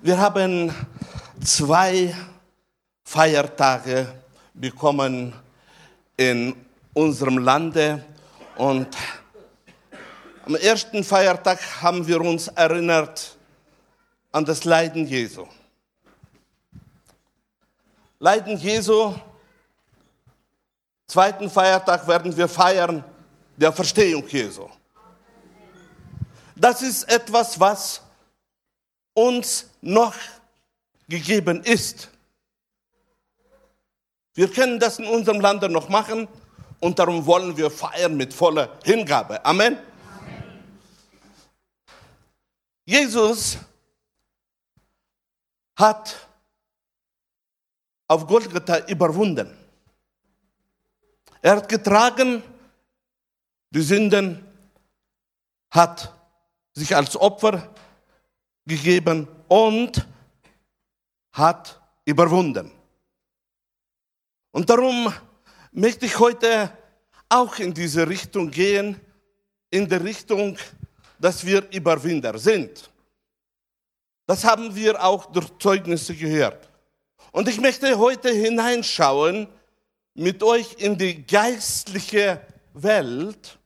Wir haben zwei Feiertage bekommen in unserem Lande und am ersten Feiertag haben wir uns erinnert an das Leiden Jesu. Leiden Jesu, zweiten Feiertag werden wir feiern der Verstehung Jesu. Das ist etwas, was uns noch gegeben ist. Wir können das in unserem Lande noch machen und darum wollen wir feiern mit voller Hingabe. Amen. Amen. Jesus hat auf Golgatha überwunden. Er hat getragen die Sünden, hat sich als Opfer gegeben und hat überwunden. Und darum möchte ich heute auch in diese Richtung gehen, in der Richtung, dass wir Überwinder sind. Das haben wir auch durch Zeugnisse gehört. Und ich möchte heute hineinschauen mit euch in die geistliche Welt,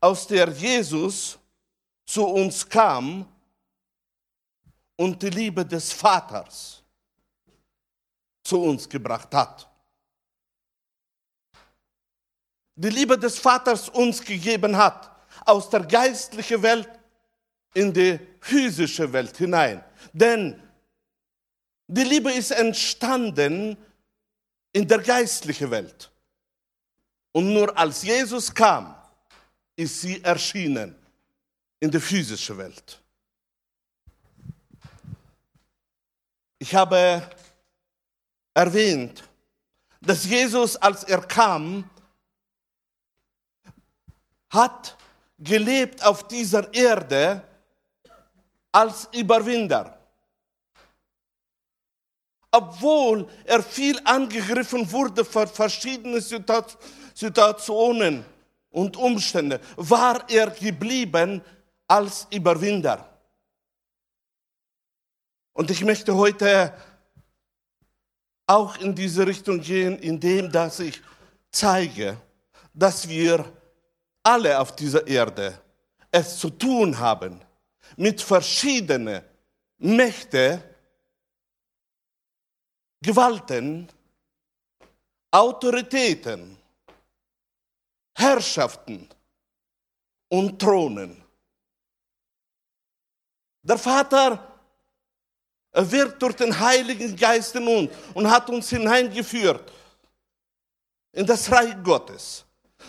aus der Jesus zu uns kam und die Liebe des Vaters zu uns gebracht hat. Die Liebe des Vaters uns gegeben hat, aus der geistlichen Welt in die physische Welt hinein. Denn die Liebe ist entstanden in der geistlichen Welt. Und nur als Jesus kam, ist sie erschienen in der physischen Welt. Ich habe erwähnt, dass Jesus, als er kam, hat gelebt auf dieser Erde als Überwinder. Obwohl er viel angegriffen wurde von verschiedenen Situationen und Umstände, war er geblieben als Überwinder. Und ich möchte heute auch in diese Richtung gehen, indem dass ich zeige, dass wir alle auf dieser Erde es zu tun haben mit verschiedenen Mächten, Gewalten, Autoritäten, Herrschaften und Thronen. Der Vater wirkt durch den Heiligen Geist in uns und hat uns hineingeführt in das Reich Gottes,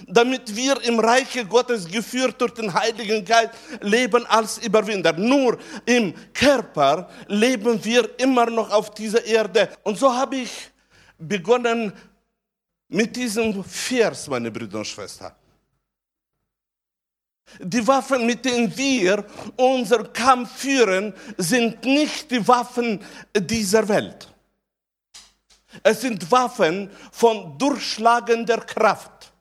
damit wir im Reiche Gottes geführt durch den Heiligen Geist leben als Überwinder. Nur im Körper leben wir immer noch auf dieser Erde. Und so habe ich begonnen mit diesem Vers, meine Brüder und Schwestern. Die Waffen, mit denen wir unseren Kampf führen, sind nicht die Waffen dieser Welt. Es sind Waffen von durchschlagender Kraft,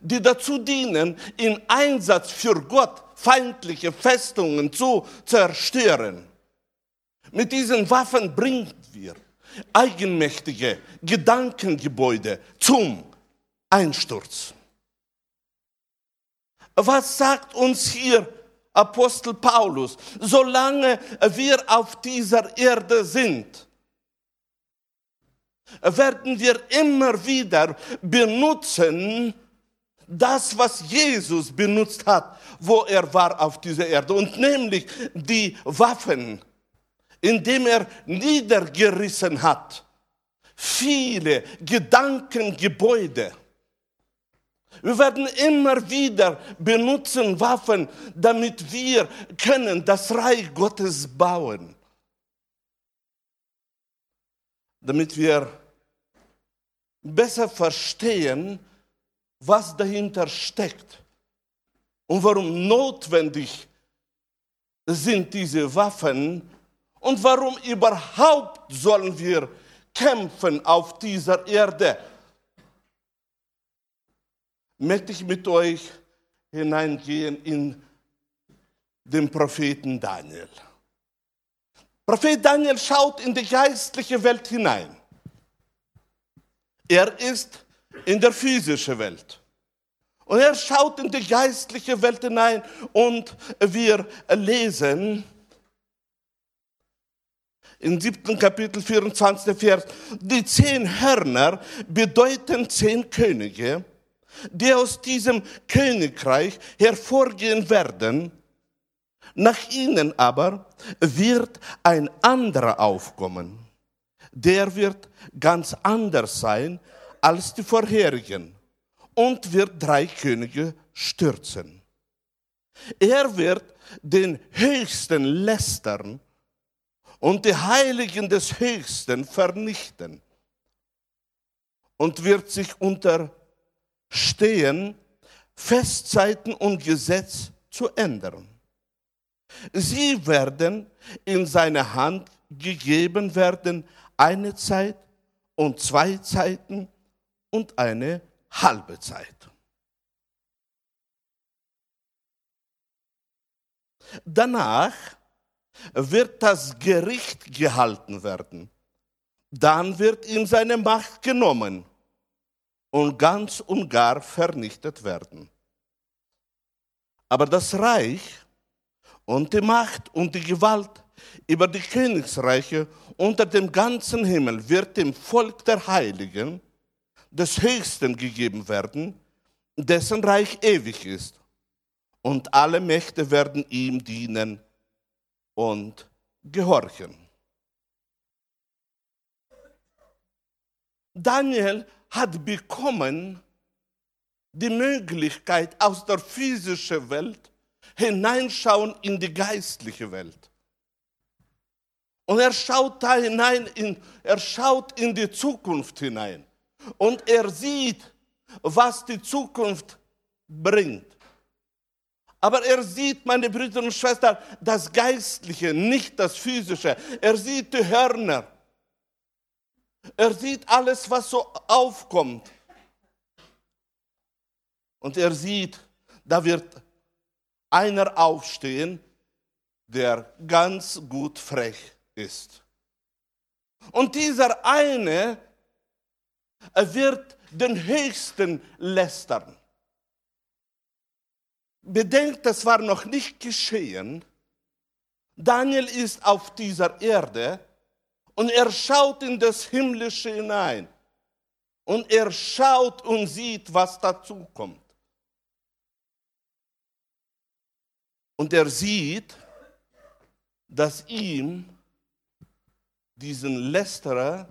die dazu dienen, im Einsatz für Gott feindliche Festungen zu zerstören. Mit diesen Waffen bringen wir eigenmächtige Gedankengebäude zum Einsturz. Was sagt uns hier Apostel Paulus? Solange wir auf dieser Erde sind, werden wir immer wieder benutzen, das, was Jesus benutzt hat, wo er war auf dieser Erde. Und nämlich die Waffen, indem er niedergerissen hat. Viele Gedankengebäude. Wir werden immer wieder benutzen Waffen, damit wir können das Reich Gottes bauen. Damit wir besser verstehen, was dahinter steckt und warum notwendig sind diese Waffen und warum überhaupt sollen wir kämpfen auf dieser Erde möchte ich mit euch hineingehen in den Propheten Daniel. Prophet Daniel schaut in die geistliche Welt hinein. Er ist in der physischen Welt. Und er schaut in die geistliche Welt hinein und wir lesen im siebten Kapitel 24. Vers, die zehn Hörner bedeuten zehn Könige, die aus diesem Königreich hervorgehen werden. Nach ihnen aber wird ein anderer aufkommen. Der wird ganz anders sein als die vorherigen und wird drei Könige stürzen. Er wird den Höchsten lästern und die Heiligen des Höchsten vernichten und wird sich unterstehen, Festzeiten und Gesetz zu ändern. Sie werden in seine Hand gegeben werden eine Zeit und zwei Zeiten und eine halbe Zeit. Danach wird das Gericht gehalten werden. Dann wird ihm seine Macht genommen und ganz und gar vernichtet werden. Aber das Reich und die Macht und die Gewalt über die Königsreiche unter dem ganzen Himmel wird dem Volk der Heiligen des Höchsten gegeben werden, dessen Reich ewig ist. Und alle Mächte werden ihm dienen und gehorchen. Daniel hat bekommen die Möglichkeit, aus der physischen Welt hineinschauen in die geistliche Welt. Und er schaut da hinein, in, er schaut in die Zukunft hinein. Und er sieht, was die Zukunft bringt. Aber er sieht, meine Brüder und Schwestern, das Geistliche, nicht das Physische. Er sieht die Hörner. Er sieht alles, was so aufkommt. Und er sieht, da wird einer aufstehen, der ganz gut frech ist. Und dieser eine wird den Höchsten lästern. Bedenkt, das war noch nicht geschehen. Daniel ist auf dieser Erde und er schaut in das Himmlische hinein. Und er schaut und sieht, was dazu kommt. Und er sieht, dass ihm diesen Lästerer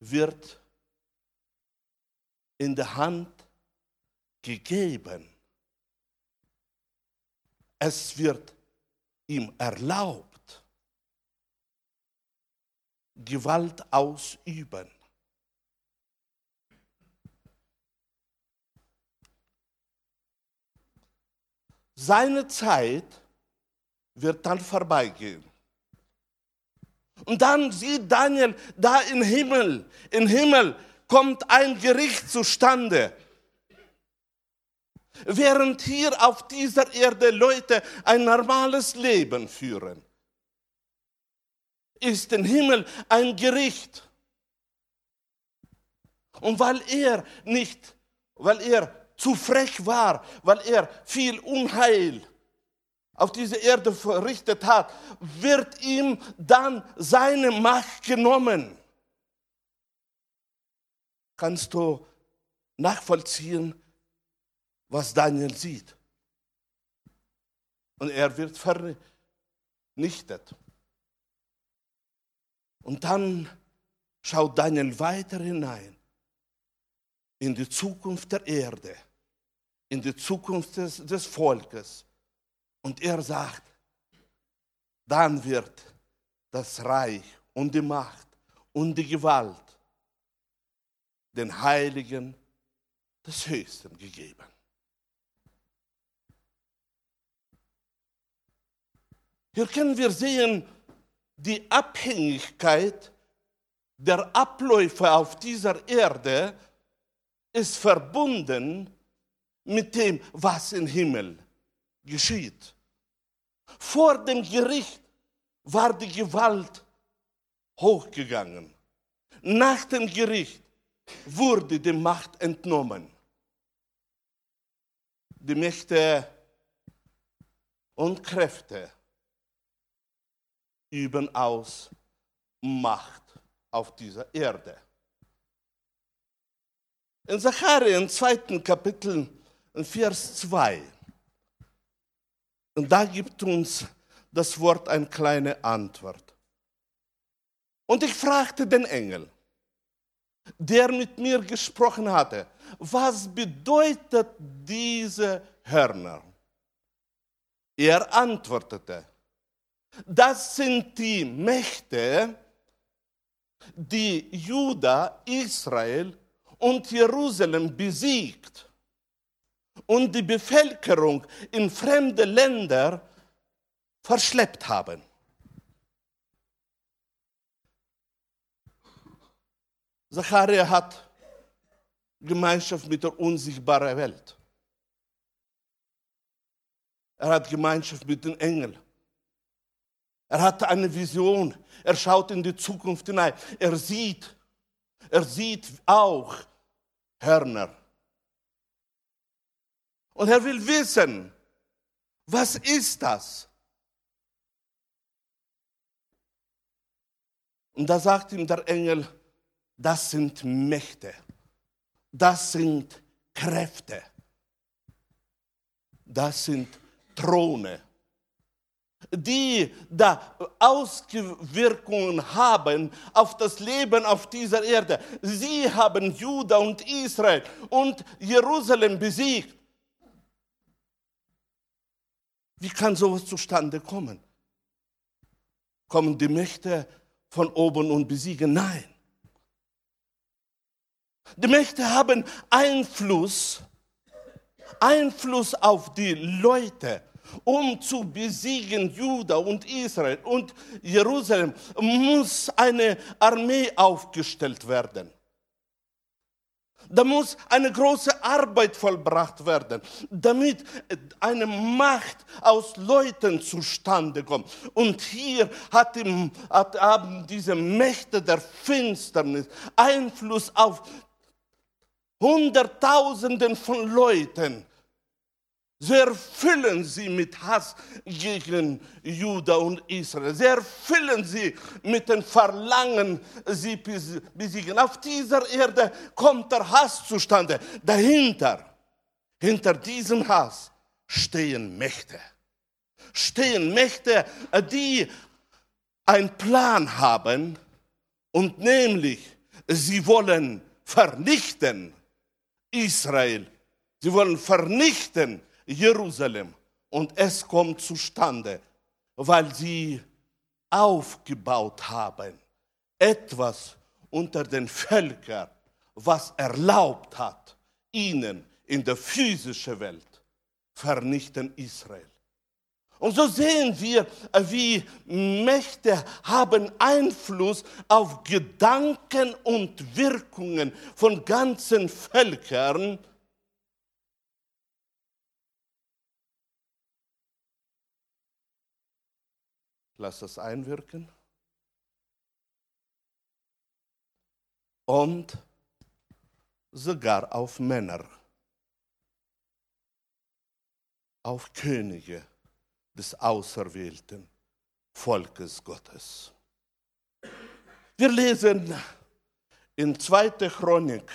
wird in der Hand gegeben es wird ihm erlaubt, Gewalt ausüben. Seine Zeit wird dann vorbeigehen. Und dann sieht Daniel, da im Himmel, im Himmel kommt ein Gericht zustande. Während hier auf dieser Erde Leute ein normales Leben führen, ist im Himmel ein Gericht. Und weil er nicht, weil er zu frech war, weil er viel Unheil auf diese Erde verrichtet hat, wird ihm dann seine Macht genommen. Kannst du nachvollziehen, was Daniel sieht. Und er wird vernichtet. Und dann schaut Daniel weiter hinein in die Zukunft der Erde, in die Zukunft des, des Volkes. Und er sagt, dann wird das Reich und die Macht und die Gewalt den Heiligen des Höchsten gegeben. Hier können wir sehen, die Abhängigkeit der Abläufe auf dieser Erde ist verbunden mit dem, was im Himmel geschieht. Vor dem Gericht war die Gewalt hochgegangen. Nach dem Gericht wurde die Macht entnommen. Die Mächte und Kräfte üben aus Macht auf dieser Erde. In Sacharien im zweiten Kapitel, in Vers 2, und da gibt uns das Wort eine kleine Antwort. Und ich fragte den Engel, der mit mir gesprochen hatte, was bedeutet diese Hörner? Er antwortete, das sind die Mächte, die Juda, Israel und Jerusalem besiegt und die Bevölkerung in fremde Länder verschleppt haben. Zacharia hat Gemeinschaft mit der unsichtbaren Welt. Er hat Gemeinschaft mit den Engeln. Er hat eine Vision. Er schaut in die Zukunft hinein. Er sieht, er sieht auch Hörner. Und er will wissen, was ist das? Und da sagt ihm der Engel, das sind Mächte, das sind Kräfte, das sind Throne, die da Auswirkungen haben auf das Leben auf dieser Erde. Sie haben Juda und Israel und Jerusalem besiegt. Wie kann sowas zustande kommen? Kommen die Mächte von oben und besiegen? Nein. Die Mächte haben Einfluss, Einfluss auf die Leute. Um zu besiegen Juda und Israel und Jerusalem muss eine Armee aufgestellt werden. Da muss eine große Arbeit vollbracht werden, damit eine Macht aus Leuten zustande kommt. Und hier hat, im, haben diese Mächte der Finsternis Einfluss auf Hunderttausenden von Leuten. Sie erfüllen sie mit Hass gegen Juda und Israel. Sie erfüllen sie mit dem Verlangen, sie besiegen. Auf dieser Erde kommt der Hass zustande. Dahinter, hinter diesem Hass stehen Mächte. Stehen Mächte, die einen Plan haben und nämlich sie wollen vernichten Israel. Sie wollen vernichten Jerusalem. Und es kommt zustande, weil sie aufgebaut haben, etwas unter den Völkern, was erlaubt hat, ihnen in der physischen Welt vernichten Israel. Und so sehen wir, wie Mächte haben Einfluss auf Gedanken und Wirkungen von ganzen Völkern, Lass das einwirken. Und sogar auf Männer, auf Könige des auserwählten Volkes Gottes. Wir lesen in 2. Chronik,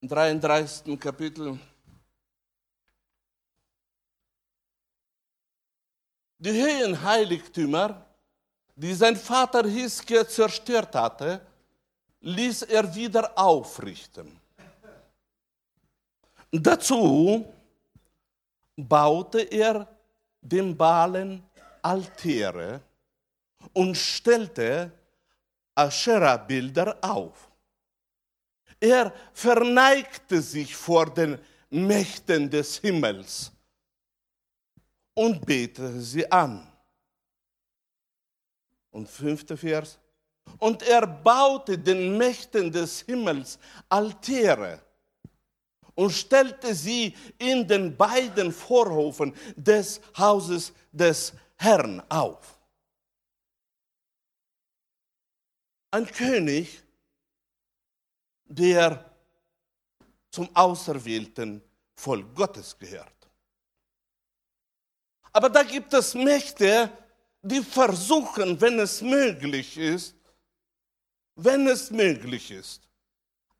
im 33. Kapitel, die höhen Heiligtümer, die sein Vater Hiskia zerstört hatte, ließ er wieder aufrichten. Dazu baute er dem Balen Altäre und stellte Aschera-Bilder auf. Er verneigte sich vor den Mächten des Himmels und betete sie an. Und fünfter Vers. Und er baute den Mächten des Himmels Altäre und stellte sie in den beiden Vorhofen des Hauses des Herrn auf. Ein König, der zum auserwählten Volk Gottes gehört. Aber da gibt es Mächte, die versuchen, wenn es möglich ist, wenn es möglich ist,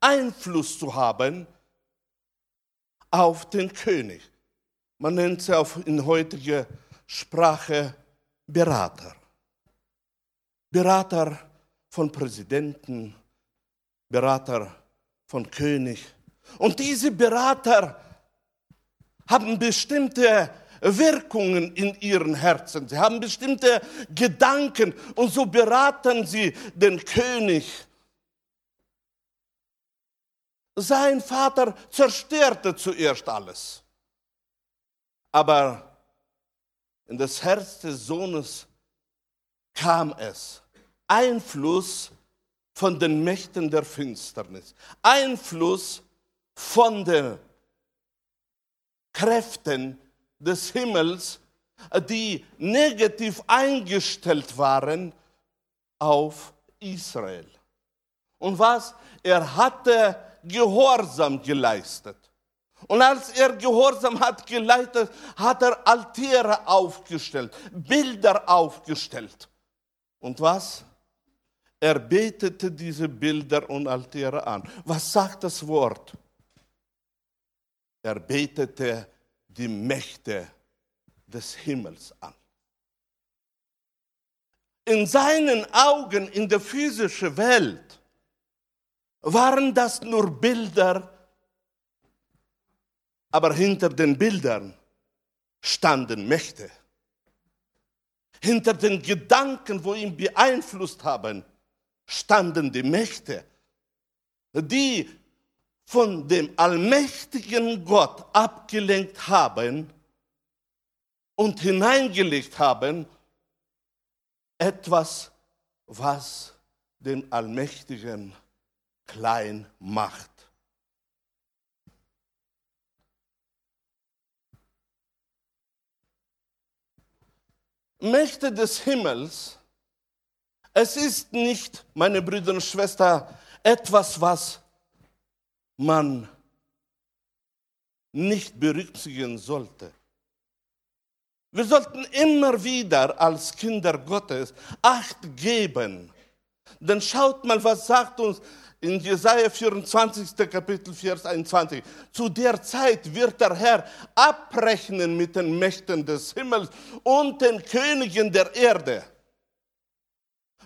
Einfluss zu haben auf den König. Man nennt sie auf in heutiger Sprache Berater. Berater von Präsidenten, Berater von König. Und diese Berater haben bestimmte Wirkungen in ihren Herzen. Sie haben bestimmte Gedanken und so beraten sie den König. Sein Vater zerstörte zuerst alles. Aber in das Herz des Sohnes kam es. Einfluss von den Mächten der Finsternis. Einfluss von den Kräften des Himmels, die negativ eingestellt waren auf Israel. Und was? Er hatte Gehorsam geleistet. Und als er Gehorsam hat geleitet, hat er Altäre aufgestellt, Bilder aufgestellt. Und was? Er betete diese Bilder und Altäre an. Was sagt das Wort? Er betete die Mächte des Himmels an. In seinen Augen in der physischen Welt waren das nur Bilder, aber hinter den Bildern standen Mächte. Hinter den Gedanken, wo ihn beeinflusst haben, standen die Mächte, die von dem allmächtigen Gott abgelenkt haben und hineingelegt haben, etwas, was den Allmächtigen klein macht. Mächte des Himmels, es ist nicht, meine Brüder und Schwestern, etwas, was man nicht berücksichtigen sollte. Wir sollten immer wieder als Kinder Gottes Acht geben. Denn schaut mal, was sagt uns in Jesaja 24. Kapitel Vers 21. Zu der Zeit wird der Herr abrechnen mit den Mächten des Himmels und den Königen der Erde.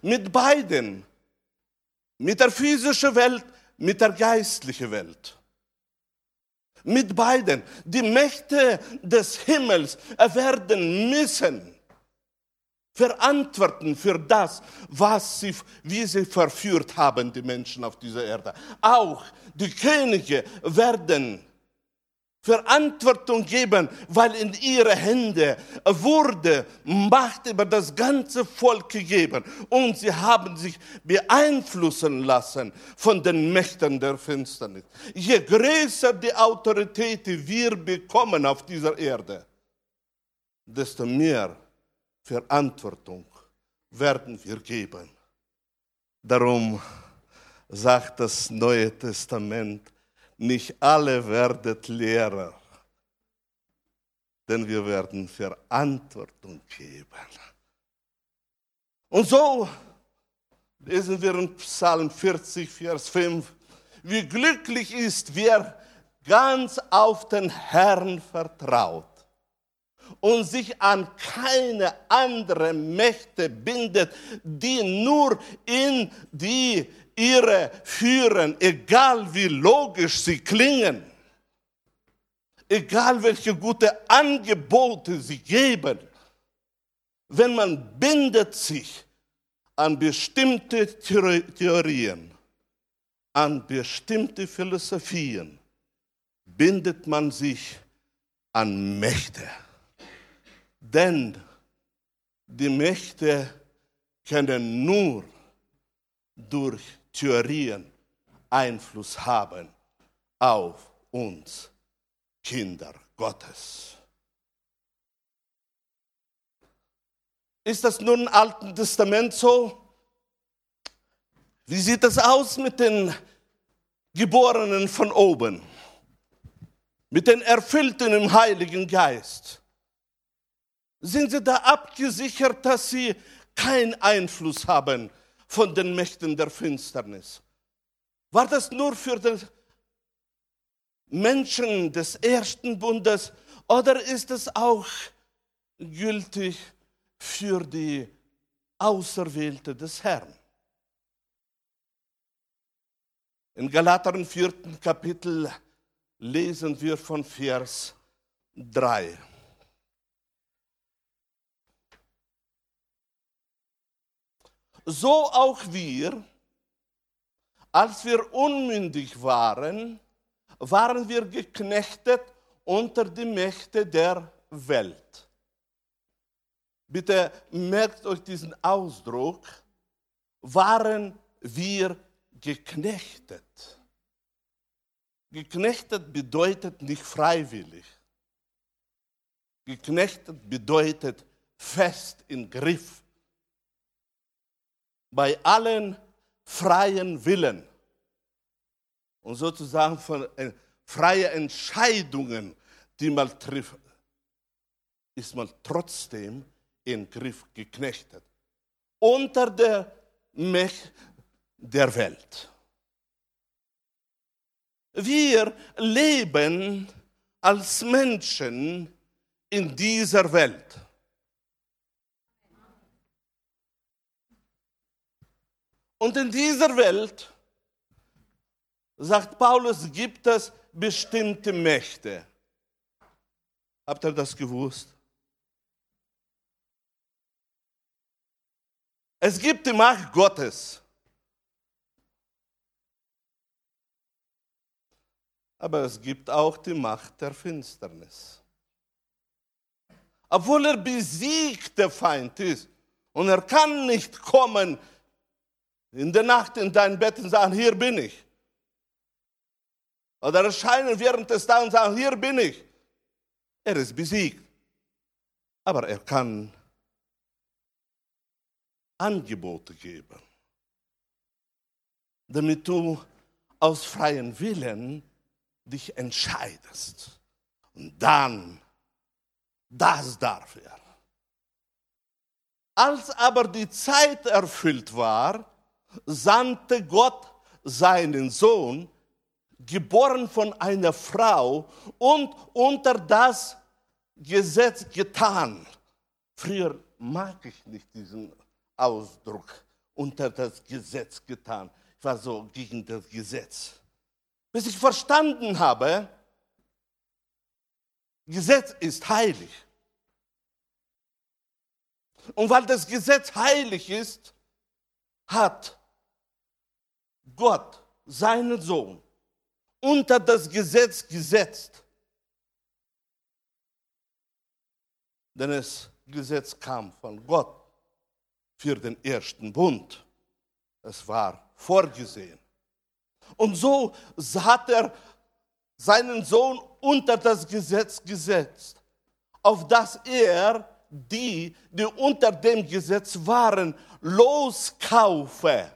Mit beiden. Mit der physischen Welt mit der geistlichen Welt. Mit beiden. Die Mächte des Himmels werden müssen verantworten für das, was sie, wie sie verführt haben, die Menschen auf dieser Erde. Auch die Könige werden Verantwortung geben, weil in ihre Hände wurde Macht über das ganze Volk gegeben und sie haben sich beeinflussen lassen von den Mächten der Finsternis. Je größer die Autorität wir bekommen auf dieser Erde, desto mehr Verantwortung werden wir geben. Darum sagt das Neue Testament, nicht alle werdet Lehrer, denn wir werden Verantwortung geben. Und so lesen wir in Psalm 40, Vers 5, wie glücklich ist, wer ganz auf den Herrn vertraut und sich an keine andere Mächte bindet, die nur in die ihre führen, egal wie logisch sie klingen, egal welche gute Angebote sie geben, wenn man bindet sich an bestimmte Theorien, an bestimmte Philosophien, bindet man sich an Mächte. Denn die Mächte können nur durch Theorien Einfluss haben auf uns Kinder Gottes. Ist das nur im Alten Testament so? Wie sieht es aus mit den Geborenen von oben? Mit den Erfüllten im Heiligen Geist? Sind sie da abgesichert, dass sie keinen Einfluss haben von den Mächten der Finsternis? War das nur für die Menschen des ersten Bundes oder ist es auch gültig für die Auserwählte des Herrn? In Galater im vierten Kapitel lesen wir von Vers 3. So auch wir, als wir unmündig waren, waren wir geknechtet unter die Mächte der Welt. Bitte merkt euch diesen Ausdruck, waren wir geknechtet. Geknechtet bedeutet nicht freiwillig. Geknechtet bedeutet fest in Griff bei allen freien Willen und sozusagen von äh, freie Entscheidungen, die man trifft, ist man trotzdem in Griff geknechtet. Unter der Macht der Welt. Wir leben als Menschen in dieser Welt. Und in dieser Welt, sagt Paulus, gibt es bestimmte Mächte. Habt ihr das gewusst? Es gibt die Macht Gottes. Aber es gibt auch die Macht der Finsternis. Obwohl er besiegt der Feind ist und er kann nicht kommen in der Nacht in dein Bett und sagen, hier bin ich. Oder erscheinen während des Tages und sagen, hier bin ich. Er ist besiegt. Aber er kann Angebote geben, damit du aus freien Willen dich entscheidest. Und dann, das darf er. Als aber die Zeit erfüllt war, sandte Gott seinen Sohn, geboren von einer Frau und unter das Gesetz getan. Früher mag ich nicht diesen Ausdruck, unter das Gesetz getan. Ich war so gegen das Gesetz. Bis ich verstanden habe, Gesetz ist heilig. Und weil das Gesetz heilig ist, hat Gott seinen Sohn unter das Gesetz gesetzt. Denn das Gesetz kam von Gott für den ersten Bund. Es war vorgesehen. Und so hat er seinen Sohn unter das Gesetz gesetzt, auf dass er die, die unter dem Gesetz waren, loskaufe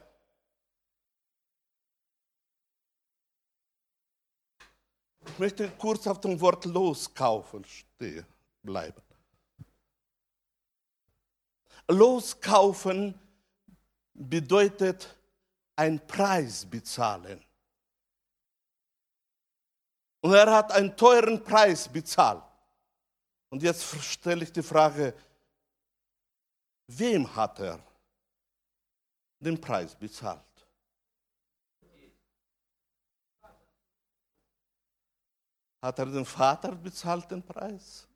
Ich möchte kurz auf dem Wort loskaufen stehen bleiben. Loskaufen bedeutet einen Preis bezahlen. Und er hat einen teuren Preis bezahlt. Und jetzt stelle ich die Frage, wem hat er den Preis bezahlt? Hat er den Vater bezahlt den Preis?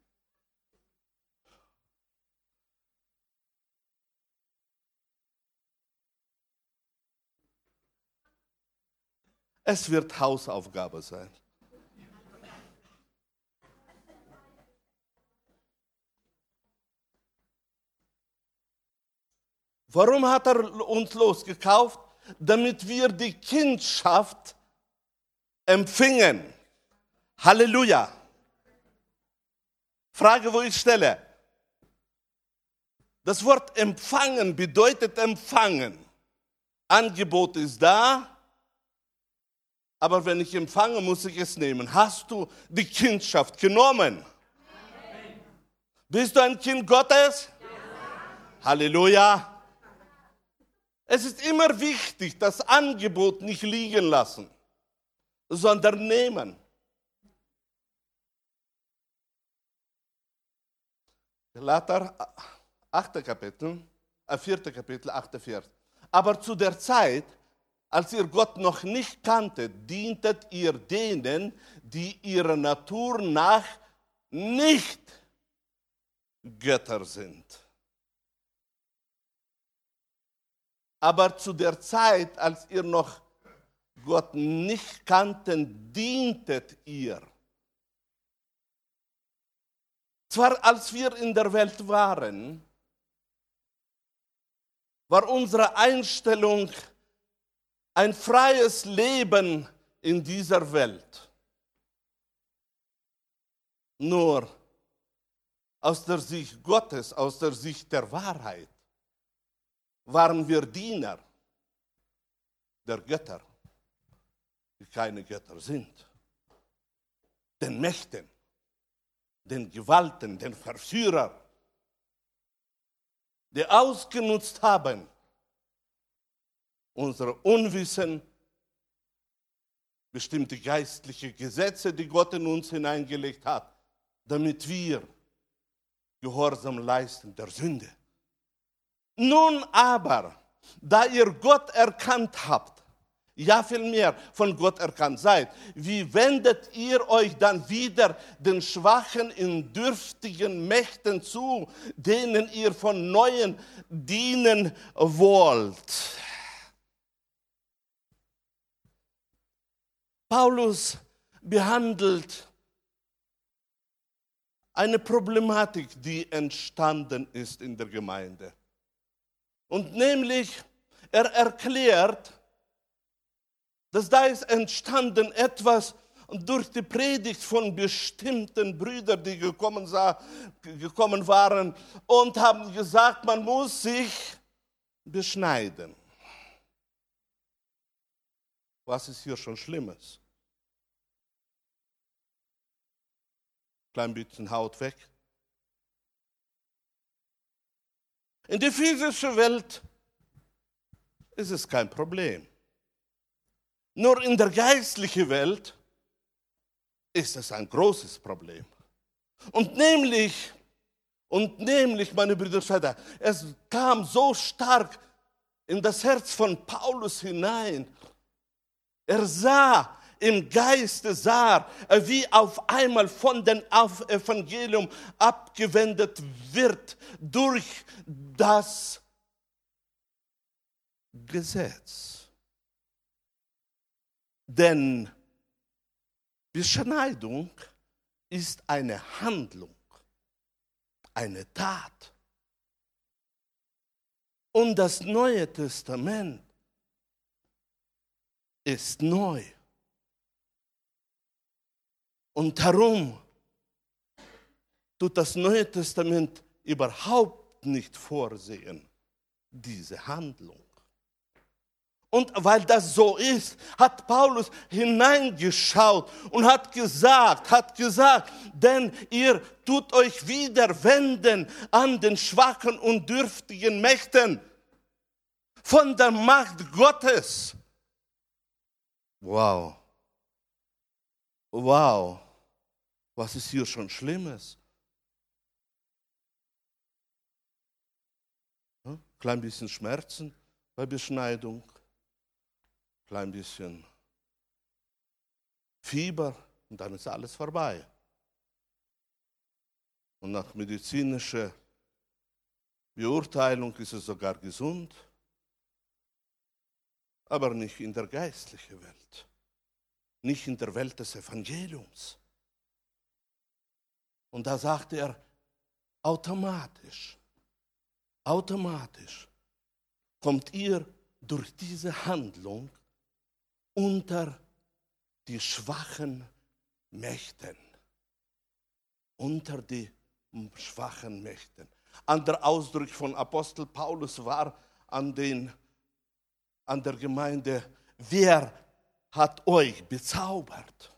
Es wird Hausaufgabe sein. Warum hat er uns losgekauft? Damit wir die Kindschaft empfingen. Halleluja. Frage, wo ich stelle. Das Wort empfangen bedeutet empfangen. Angebot ist da, aber wenn ich empfange, muss ich es nehmen. Hast du die Kindschaft genommen? Amen. Bist du ein Kind Gottes? Ja. Halleluja. Es ist immer wichtig, das Angebot nicht liegen lassen, sondern nehmen. Galater 8. Kapitel, äh 4. Kapitel, 8. Vers. Aber zu der Zeit, als ihr Gott noch nicht kanntet, dientet ihr denen, die ihrer Natur nach nicht Götter sind. Aber zu der Zeit, als ihr noch Gott nicht kannten, dientet ihr. Zwar als wir in der Welt waren, war unsere Einstellung ein freies Leben in dieser Welt. Nur aus der Sicht Gottes, aus der Sicht der Wahrheit, waren wir Diener der Götter, die keine Götter sind, den Mächten, den Gewalten, den Verführern, die ausgenutzt haben, unsere Unwissen, bestimmte geistliche Gesetze, die Gott in uns hineingelegt hat, damit wir Gehorsam leisten der Sünde. Nun aber, da ihr Gott erkannt habt, ja vielmehr von Gott erkannt seid, wie wendet ihr euch dann wieder den schwachen, in dürftigen Mächten zu, denen ihr von Neuem dienen wollt? Paulus behandelt eine Problematik, die entstanden ist in der Gemeinde. Und nämlich, er erklärt, dass da ist entstanden etwas durch die Predigt von bestimmten Brüdern, die gekommen, sah, gekommen waren und haben gesagt, man muss sich beschneiden. Was ist hier schon Schlimmes? Klein bisschen Haut weg. In der physischen Welt ist es kein Problem. Nur in der geistlichen Welt ist es ein großes Problem. Und nämlich, und nämlich, meine Brüder und Schwestern, es kam so stark in das Herz von Paulus hinein. Er sah im Geiste, sah, wie auf einmal von dem Evangelium abgewendet wird durch das Gesetz. Denn Beschneidung ist eine Handlung, eine Tat. Und das Neue Testament ist neu. Und darum tut das Neue Testament überhaupt nicht vorsehen, diese Handlung. Und weil das so ist, hat Paulus hineingeschaut und hat gesagt, hat gesagt, denn ihr tut euch wieder wenden an den schwachen und dürftigen Mächten von der Macht Gottes. Wow. Wow. Was ist hier schon Schlimmes? Hm? Klein bisschen Schmerzen bei Beschneidung klein bisschen Fieber und dann ist alles vorbei. Und nach medizinischer Beurteilung ist es sogar gesund, aber nicht in der geistlichen Welt, nicht in der Welt des Evangeliums. Und da sagt er automatisch, automatisch kommt ihr durch diese Handlung unter die schwachen Mächten. Unter die schwachen Mächten. Anderer Ausdruck von Apostel Paulus war an, den, an der Gemeinde, wer hat euch bezaubert?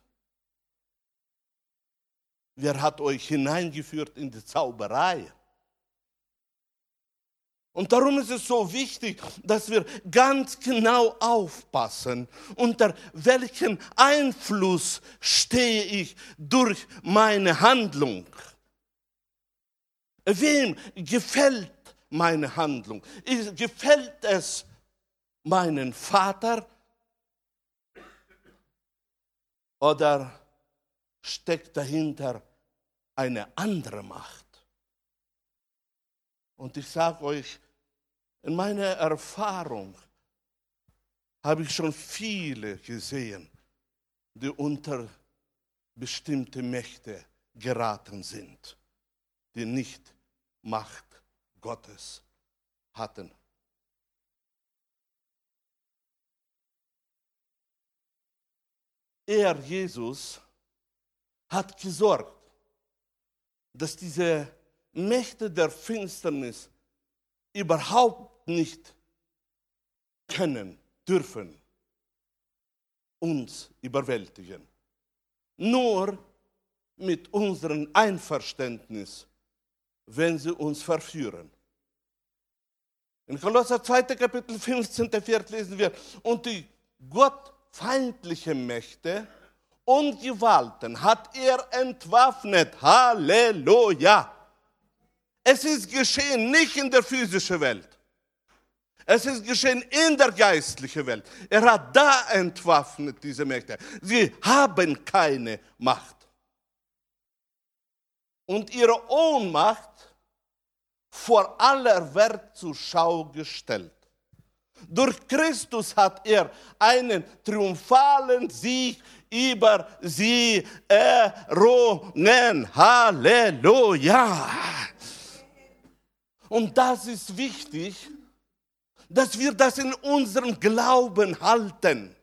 Wer hat euch hineingeführt in die Zauberei? Und darum ist es so wichtig, dass wir ganz genau aufpassen, unter welchem Einfluss stehe ich durch meine Handlung. Wem gefällt meine Handlung? Gefällt es meinen Vater? Oder steckt dahinter eine andere Macht? Und ich sage euch, in meiner Erfahrung habe ich schon viele gesehen, die unter bestimmte Mächte geraten sind, die nicht Macht Gottes hatten. Er, Jesus, hat gesorgt, dass diese Mächte der Finsternis überhaupt nicht können, dürfen uns überwältigen. Nur mit unserem Einverständnis, wenn sie uns verführen. In Kolosser 2. Kapitel 15. Vers lesen wir, und die gottfeindlichen Mächte und Gewalten hat er entwaffnet. Halleluja! Es ist geschehen nicht in der physischen Welt. Es ist geschehen in der geistlichen Welt. Er hat da entwaffnet, diese Mächte. Sie haben keine Macht. Und ihre Ohnmacht vor aller Welt zur Schau gestellt. Durch Christus hat er einen triumphalen Sieg über sie errungen. Halleluja! Und das ist wichtig, dass wir das in unserem Glauben halten.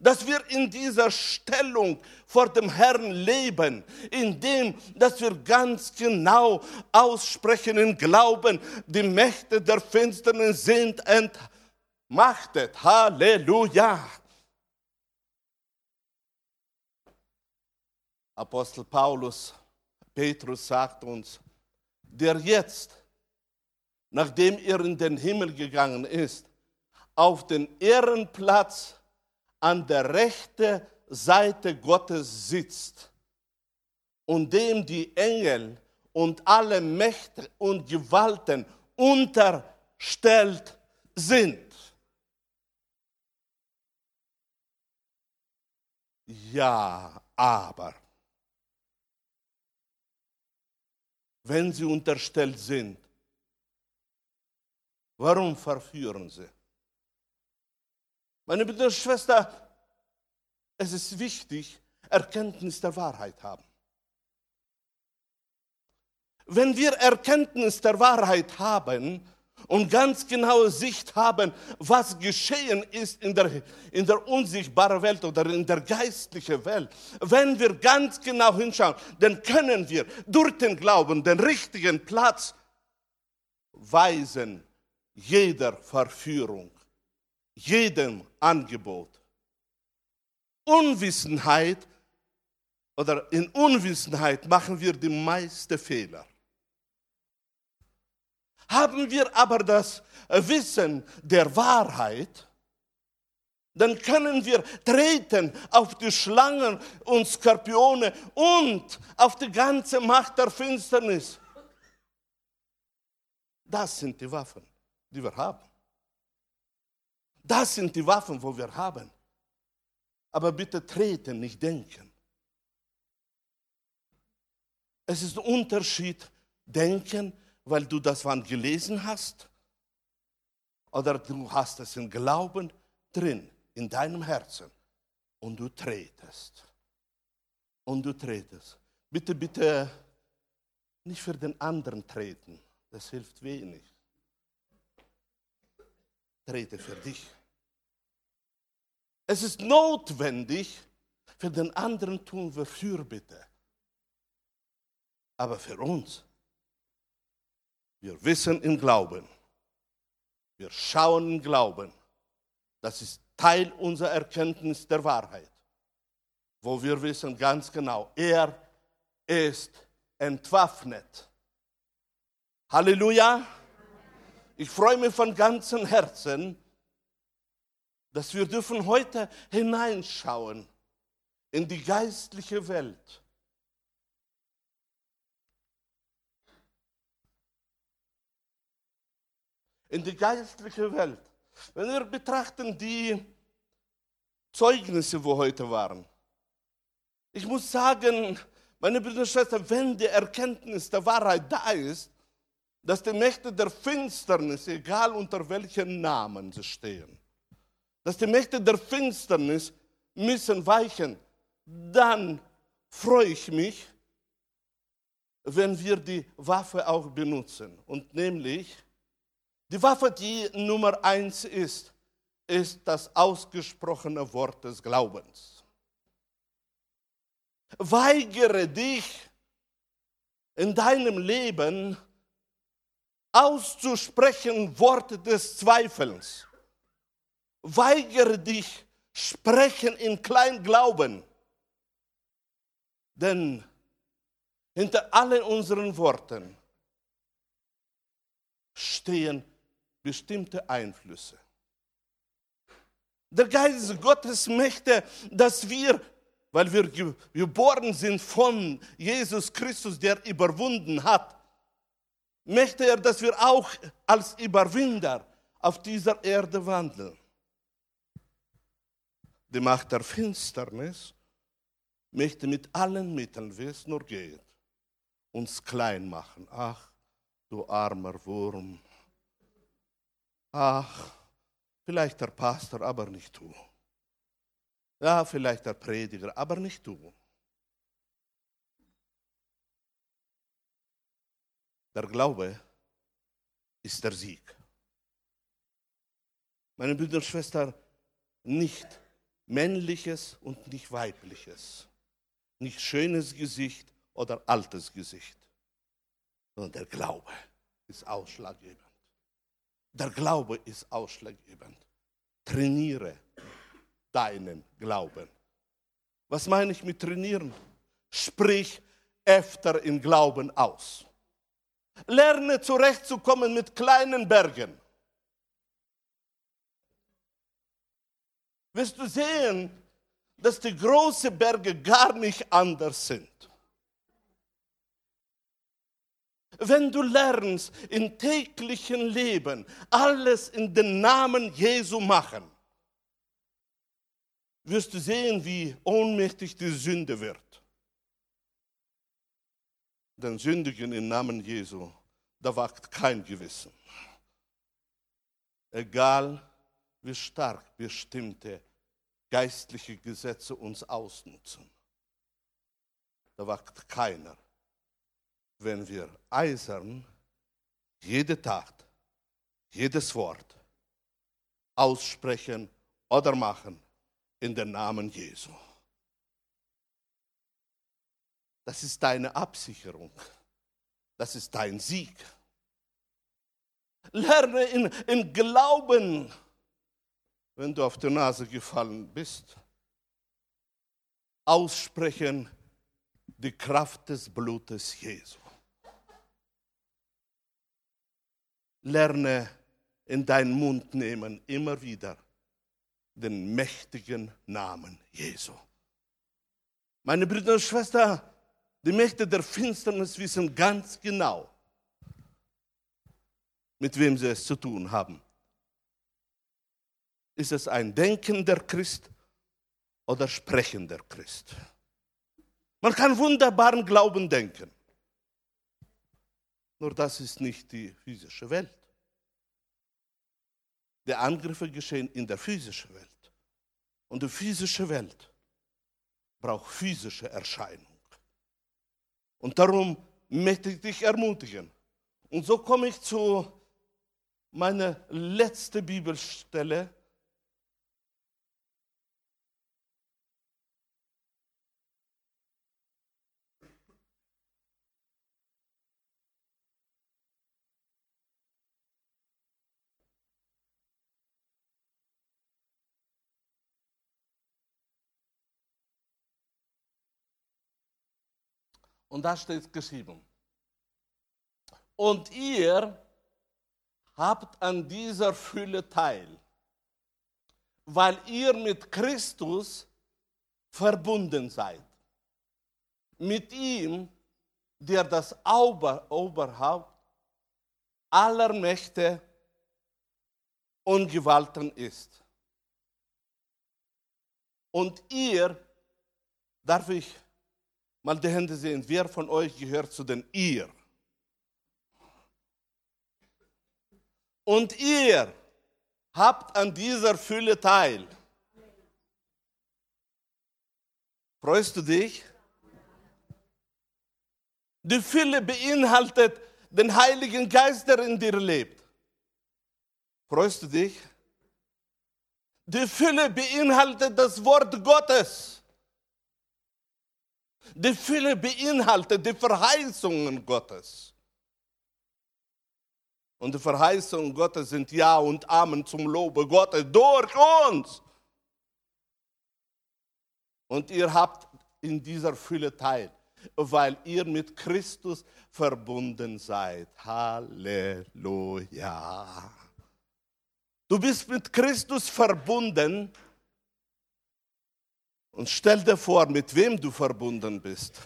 Dass wir in dieser Stellung vor dem Herrn leben, indem, dass wir ganz genau aussprechen im Glauben, die Mächte der Finsternis sind entmachtet. Halleluja. Apostel Paulus, Petrus sagt uns, der jetzt, nachdem er in den Himmel gegangen ist, auf den Ehrenplatz an der rechten Seite Gottes sitzt und dem die Engel und alle Mächte und Gewalten unterstellt sind. Ja, aber wenn sie unterstellt sind. Warum verführen sie? Meine Bitte, Schwester, es ist wichtig, Erkenntnis der Wahrheit haben. Wenn wir Erkenntnis der Wahrheit haben, und ganz genaue Sicht haben, was geschehen ist in der, in der unsichtbaren Welt oder in der geistlichen Welt. Wenn wir ganz genau hinschauen, dann können wir durch den Glauben den richtigen Platz weisen jeder Verführung, jedem Angebot. Unwissenheit oder in Unwissenheit machen wir die meisten Fehler. Haben wir aber das Wissen der Wahrheit, dann können wir treten auf die Schlangen und Skorpione und auf die ganze Macht der Finsternis. Das sind die Waffen, die wir haben. Das sind die Waffen, wo wir haben. Aber bitte treten, nicht denken. Es ist ein Unterschied, denken weil du das wann gelesen hast? Oder du hast es im Glauben drin, in deinem Herzen. Und du tretest. Und du tretest. Bitte, bitte nicht für den anderen treten. Das hilft wenig. Trete für dich. Es ist notwendig, Für den anderen tun wir Fürbitte. Aber für uns, wir wissen im Glauben, wir schauen im Glauben, das ist Teil unserer Erkenntnis der Wahrheit, wo wir wissen ganz genau, er ist entwaffnet. Halleluja! Ich freue mich von ganzem Herzen, dass wir dürfen heute hineinschauen in die geistliche Welt. In die geistliche Welt. Wenn wir betrachten die Zeugnisse, wo heute waren. Ich muss sagen, meine Brüder und Schwestern, wenn die Erkenntnis der Wahrheit da ist, dass die Mächte der Finsternis, egal unter welchen Namen sie stehen, dass die Mächte der Finsternis müssen weichen, dann freue ich mich, wenn wir die Waffe auch benutzen. Und nämlich, die Waffe, die Nummer eins ist, ist das ausgesprochene Wort des Glaubens. Weigere dich in deinem Leben auszusprechen Worte des Zweifels. Weigere dich, sprechen in Kleinglauben. Denn hinter allen unseren Worten stehen bestimmte Einflüsse. Der Geist Gottes möchte, dass wir, weil wir geboren sind von Jesus Christus, der überwunden hat, möchte er, dass wir auch als Überwinder auf dieser Erde wandeln. Die Macht der Finsternis möchte mit allen Mitteln, wie es nur geht, uns klein machen. Ach, du armer Wurm. Ach, vielleicht der Pastor, aber nicht du. Ja, vielleicht der Prediger, aber nicht du. Der Glaube ist der Sieg. Meine Brüder und Schwestern, nicht männliches und nicht weibliches nicht schönes Gesicht oder altes Gesicht, sondern der Glaube ist ausschlaggebend. Der Glaube ist ausschlaggebend. Trainiere deinen Glauben. Was meine ich mit trainieren? Sprich öfter im Glauben aus. Lerne zurechtzukommen mit kleinen Bergen. Wirst du sehen, dass die großen Berge gar nicht anders sind. Wenn du lernst, im täglichen Leben alles in den Namen Jesu machen, wirst du sehen, wie ohnmächtig die Sünde wird. Denn Sündigen im Namen Jesu, da wagt kein Gewissen. Egal wie stark bestimmte geistliche Gesetze uns ausnutzen. Da wacht keiner, wenn wir eisern jede Tat, jedes Wort aussprechen oder machen in den Namen Jesu. Das ist deine Absicherung. Das ist dein Sieg. Lerne in, in Glauben wenn du auf die Nase gefallen bist, aussprechen die Kraft des Blutes Jesu. Lerne in deinen Mund nehmen immer wieder den mächtigen Namen Jesu. Meine Brüder und Schwestern, die Mächte der Finsternis wissen ganz genau, mit wem sie es zu tun haben. Ist es ein denkender Christ oder sprechender Christ? Man kann wunderbaren Glauben denken. Nur das ist nicht die physische Welt. Die Angriffe geschehen in der physischen Welt. Und die physische Welt braucht physische Erscheinung. Und darum möchte ich dich ermutigen. Und so komme ich zu meiner letzten Bibelstelle Und da steht geschrieben. Und ihr habt an dieser Fülle teil, weil ihr mit Christus verbunden seid. Mit ihm, der das Ober Oberhaupt aller Mächte und Gewalten ist. Und ihr, darf ich mal die Hände sehen, wer von euch gehört zu den ihr? Und ihr habt an dieser Fülle teil. Freust du dich? Die Fülle beinhaltet den Heiligen Geist, der in dir lebt. Freust du dich? Die Fülle beinhaltet das Wort Gottes. Die Fülle beinhaltet die Verheißungen Gottes. Und die Verheißungen Gottes sind Ja und Amen zum Lobe Gottes durch uns. Und ihr habt in dieser Fülle teil, weil ihr mit Christus verbunden seid. Halleluja. Du bist mit Christus verbunden. Und stell dir vor, mit wem du verbunden bist.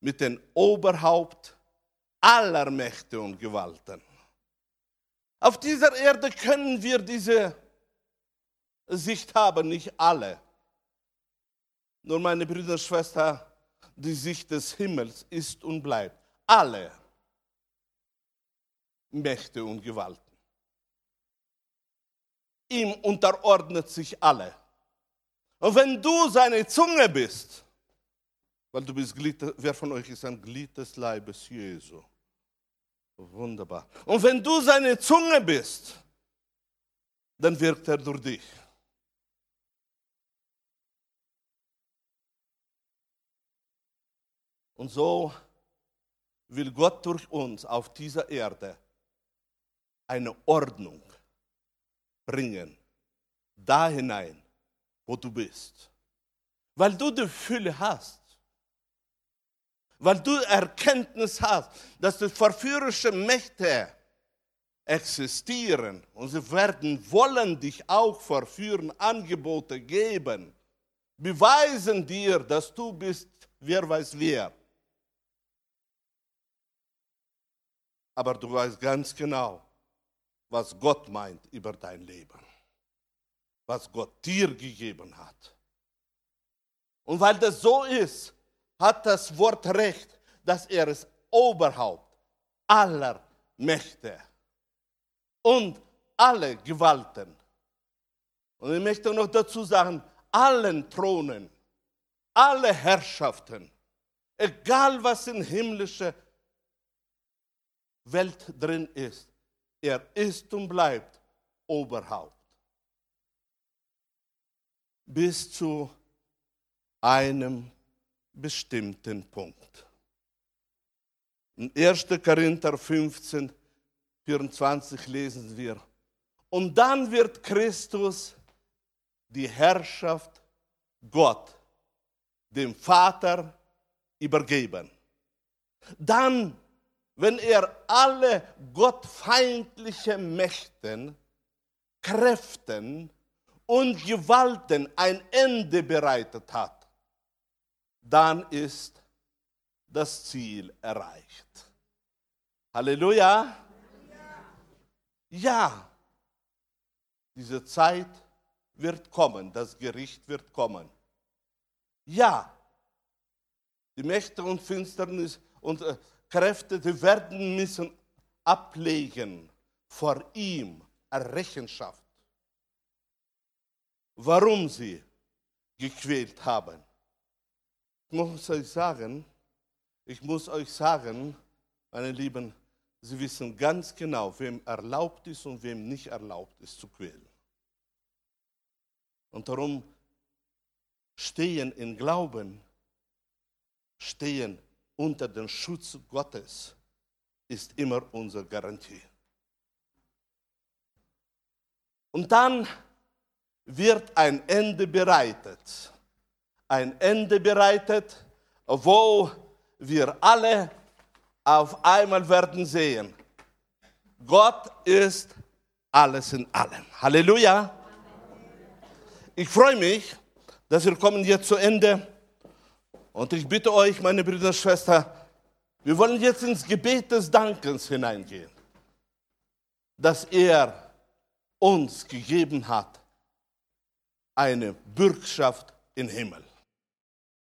Mit dem Oberhaupt aller Mächte und Gewalten. Auf dieser Erde können wir diese Sicht haben, nicht alle. Nur meine Brüder und Schwestern, die Sicht des Himmels ist und bleibt. Alle Mächte und Gewalten. Ihm unterordnet sich alle. Und wenn du seine Zunge bist, weil du bist Glied, wer von euch ist ein Glied des Leibes Jesu? Wunderbar. Und wenn du seine Zunge bist, dann wirkt er durch dich. Und so will Gott durch uns auf dieser Erde eine Ordnung bringen, da hinein, wo du bist. Weil du die Fülle hast. Weil du Erkenntnis hast, dass die verführerischen Mächte existieren und sie werden wollen dich auch verführen, Angebote geben, beweisen dir, dass du bist, wer weiß wer. Aber du weißt ganz genau, was Gott meint über dein Leben. Was Gott dir gegeben hat. Und weil das so ist, hat das Wort Recht, dass er ist Oberhaupt aller Mächte und alle Gewalten. Und ich möchte noch dazu sagen, allen Thronen, alle Herrschaften, egal was in himmlischer Welt drin ist, er ist und bleibt Oberhaupt. Bis zu einem bestimmten Punkt. In 1. Korinther 15, 24 lesen wir, und dann wird Christus die Herrschaft Gott, dem Vater, übergeben. Dann wenn er alle gottfeindlichen Mächten, Kräften und Gewalten ein Ende bereitet hat, dann ist das Ziel erreicht. Halleluja. Ja, diese Zeit wird kommen, das Gericht wird kommen. Ja, die Mächte und Finsternis und äh, Kräfte, die werden müssen ablegen vor ihm Rechenschaft, warum sie gequält haben. Ich muss euch sagen, ich muss euch sagen, meine Lieben, Sie wissen ganz genau, wem erlaubt ist und wem nicht erlaubt ist zu quälen. Und darum stehen in Glauben, stehen unter dem Schutz Gottes ist immer unsere Garantie. Und dann wird ein Ende bereitet. Ein Ende bereitet, wo wir alle auf einmal werden sehen, Gott ist alles in allem. Halleluja. Ich freue mich, dass wir kommen jetzt zu Ende. Und ich bitte euch, meine Brüder und Schwestern, wir wollen jetzt ins Gebet des Dankens hineingehen, dass er uns gegeben hat, eine Bürgschaft im Himmel.